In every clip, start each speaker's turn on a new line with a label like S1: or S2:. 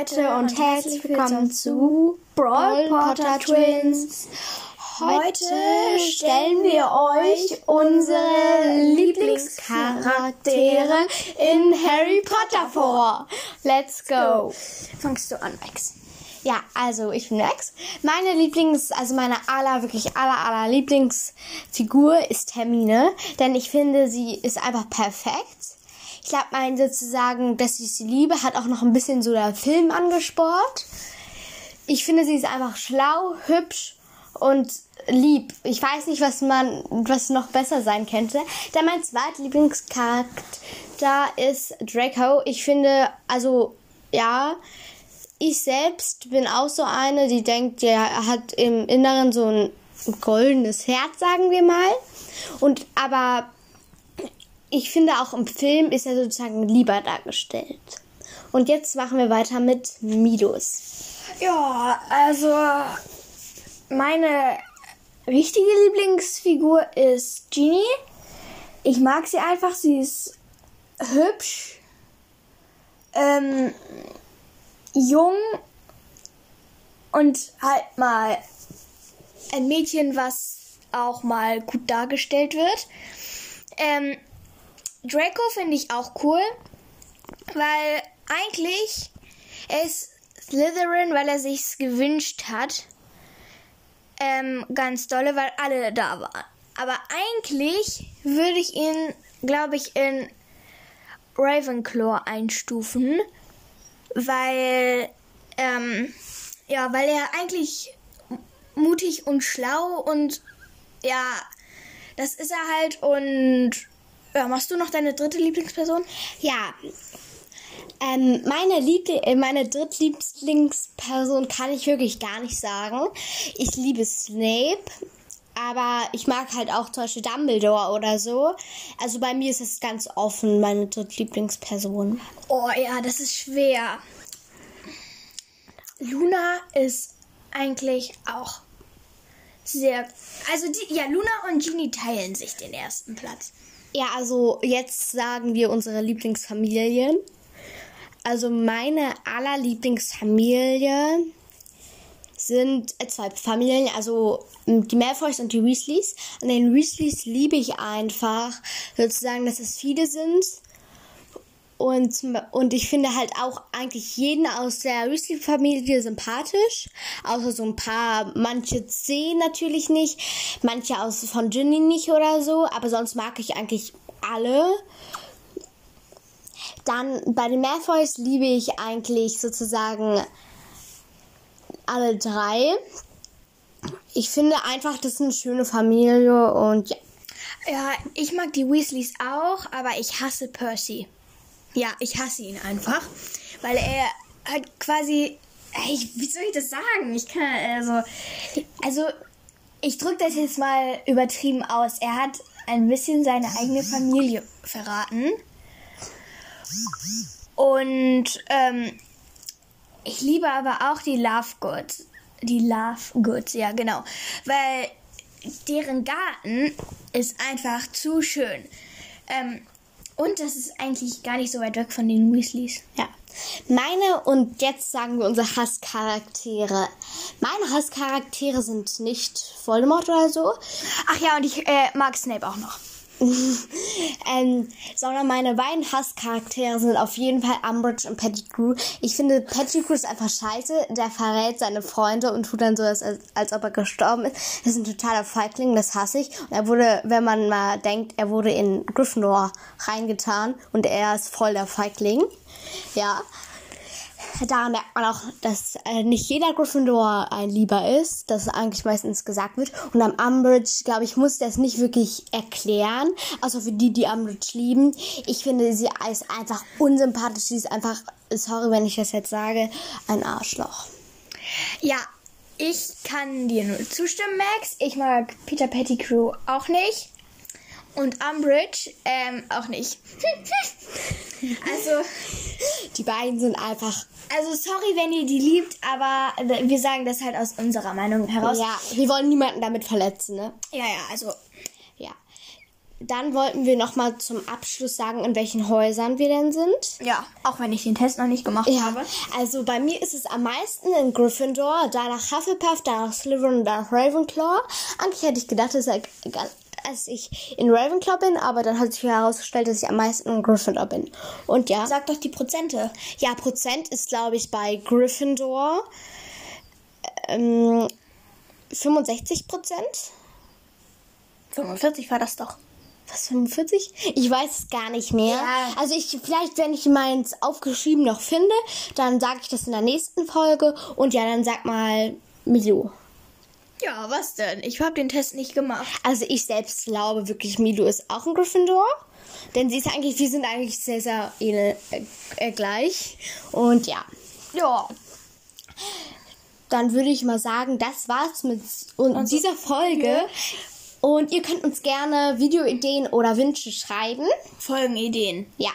S1: Leute und herzlich willkommen zu Brawl Potter Twins. Heute stellen wir euch unsere Lieblingscharaktere in Harry Potter vor. Let's go.
S2: Fangst du an, Max?
S1: Ja, also ich bin Max. Meine Lieblings, also meine aller, wirklich aller, aller Lieblingsfigur ist Hermine, denn ich finde, sie ist einfach perfekt. Ich glaube, mein sozusagen, dass ich sie liebe, hat auch noch ein bisschen so der Film angespornt. Ich finde, sie ist einfach schlau, hübsch und lieb. Ich weiß nicht, was man, was noch besser sein könnte. Denn mein zweiter Lieblingscharakter ist Draco. Ich finde, also, ja, ich selbst bin auch so eine, die denkt, der hat im Inneren so ein goldenes Herz, sagen wir mal. Und, aber ich finde auch im Film ist er sozusagen lieber dargestellt. Und jetzt machen wir weiter mit Midos.
S2: Ja, also meine richtige Lieblingsfigur ist Genie. Ich mag sie einfach, sie ist hübsch, ähm, jung und halt mal ein Mädchen, was auch mal gut dargestellt wird. Ähm, Draco finde ich auch cool, weil eigentlich ist Slytherin, weil er sich's gewünscht hat. Ähm, ganz dolle, weil alle da waren. Aber eigentlich würde ich ihn, glaube ich, in Ravenclaw einstufen, weil, ähm, ja, weil er eigentlich mutig und schlau und ja, das ist er halt und ja, machst du noch deine dritte Lieblingsperson?
S1: Ja. Ähm, meine, Liebli äh, meine drittlieblingsperson kann ich wirklich gar nicht sagen. Ich liebe Snape, aber ich mag halt auch zum Beispiel Dumbledore oder so. Also bei mir ist es ganz offen, meine drittlieblingsperson.
S2: Oh ja, das ist schwer. Luna ist eigentlich auch sehr. Also die, ja, Luna und Genie teilen sich den ersten Platz.
S1: Ja, also jetzt sagen wir unsere Lieblingsfamilien. Also meine allerlieblingsfamilie sind zwei Familien, also die Malfoys und die Weasleys. Und den Weasleys liebe ich einfach, sozusagen, dass es viele sind. Und, und ich finde halt auch eigentlich jeden aus der Weasley-Familie sympathisch. Außer so ein paar, manche C natürlich nicht, manche aus von Ginny nicht oder so. Aber sonst mag ich eigentlich alle. Dann bei den Malfoys liebe ich eigentlich sozusagen alle drei. Ich finde einfach, das ist eine schöne Familie und ja.
S2: Ja, ich mag die Weasleys auch, aber ich hasse Percy. Ja, ich hasse ihn einfach, weil er hat quasi, ey, wie soll ich das sagen? Ich kann also, also ich drücke das jetzt mal übertrieben aus. Er hat ein bisschen seine eigene Familie verraten und ähm, ich liebe aber auch die Love Goods, die Love Goods, ja genau, weil deren Garten ist einfach zu schön. Ähm, und das ist eigentlich gar nicht so weit weg von den Weasleys.
S1: Ja. Meine und jetzt sagen wir unsere Hasscharaktere. Meine Hasscharaktere sind nicht Voldemort oder so.
S2: Ach ja, und ich äh, mag Snape auch noch.
S1: ähm, sondern meine beiden Hasscharaktere sind auf jeden Fall Umbridge und Pettigrew. Ich finde, Pettigrew ist einfach scheiße. Der verrät seine Freunde und tut dann so, als, als ob er gestorben ist. Das ist ein totaler Feigling, das hasse ich. Und er wurde, wenn man mal denkt, er wurde in Gryffindor reingetan und er ist voll der Feigling. Ja daran merkt man auch, dass äh, nicht jeder Gryffindor ein Lieber ist, dass eigentlich meistens gesagt wird. Und am Umbridge, glaube ich, muss das nicht wirklich erklären, außer für die, die Umbridge lieben. Ich finde, sie ist einfach unsympathisch. Sie ist einfach, sorry, wenn ich das jetzt sage, ein Arschloch.
S2: Ja, ich kann dir nur zustimmen, Max. Ich mag Peter Pettigrew auch nicht. Und Umbridge ähm, auch nicht.
S1: also, die beiden sind einfach
S2: also sorry, wenn ihr die liebt, aber wir sagen das halt aus unserer Meinung heraus.
S1: Ja, wir wollen niemanden damit verletzen, ne?
S2: Ja, ja, also.
S1: Ja. dann wollten wir noch mal zum Abschluss sagen, in welchen Häusern wir denn sind.
S2: Ja, auch wenn ich den Test noch nicht gemacht
S1: Ja,
S2: habe.
S1: also bei mir ist es am meisten in Gryffindor, danach Hufflepuff, danach Slytherin, danach Ravenclaw. Eigentlich hätte ich gedacht, dass, er- dass ich in Ravenclaw bin, aber dann hat sich herausgestellt, dass ich am meisten in Gryffindor bin. Und ja,
S2: Sag doch die Prozente.
S1: ja, Prozent ist glaube ich bei Gryffindor ähm, 65 Prozent.
S2: 45 war das doch.
S1: Was, 45? Ich weiß es gar nicht mehr.
S2: Ja.
S1: Also ich, vielleicht, wenn ich meins aufgeschrieben noch finde, dann sage ich das in der nächsten Folge. Und ja, dann sag mal Milo.
S2: Ja, was denn? Ich habe den Test nicht gemacht.
S1: Also ich selbst glaube wirklich, Milo ist auch ein Gryffindor. Denn sie ist eigentlich, wir sind eigentlich sehr, sehr ähnlich, äh, äh, gleich. Und ja,
S2: Ja.
S1: dann würde ich mal sagen, das war's mit und dieser Folge. Und ihr könnt uns gerne Videoideen oder Wünsche schreiben.
S2: Folgenideen.
S1: Ja.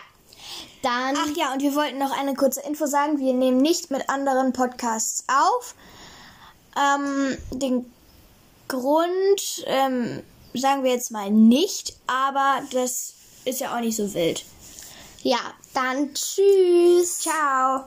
S1: Dann.
S2: Ach ja, und wir wollten noch eine kurze Info sagen. Wir nehmen nicht mit anderen Podcasts auf. Ähm, den Grund ähm, sagen wir jetzt mal nicht, aber das ist ja auch nicht so wild.
S1: Ja, dann tschüss.
S2: Ciao.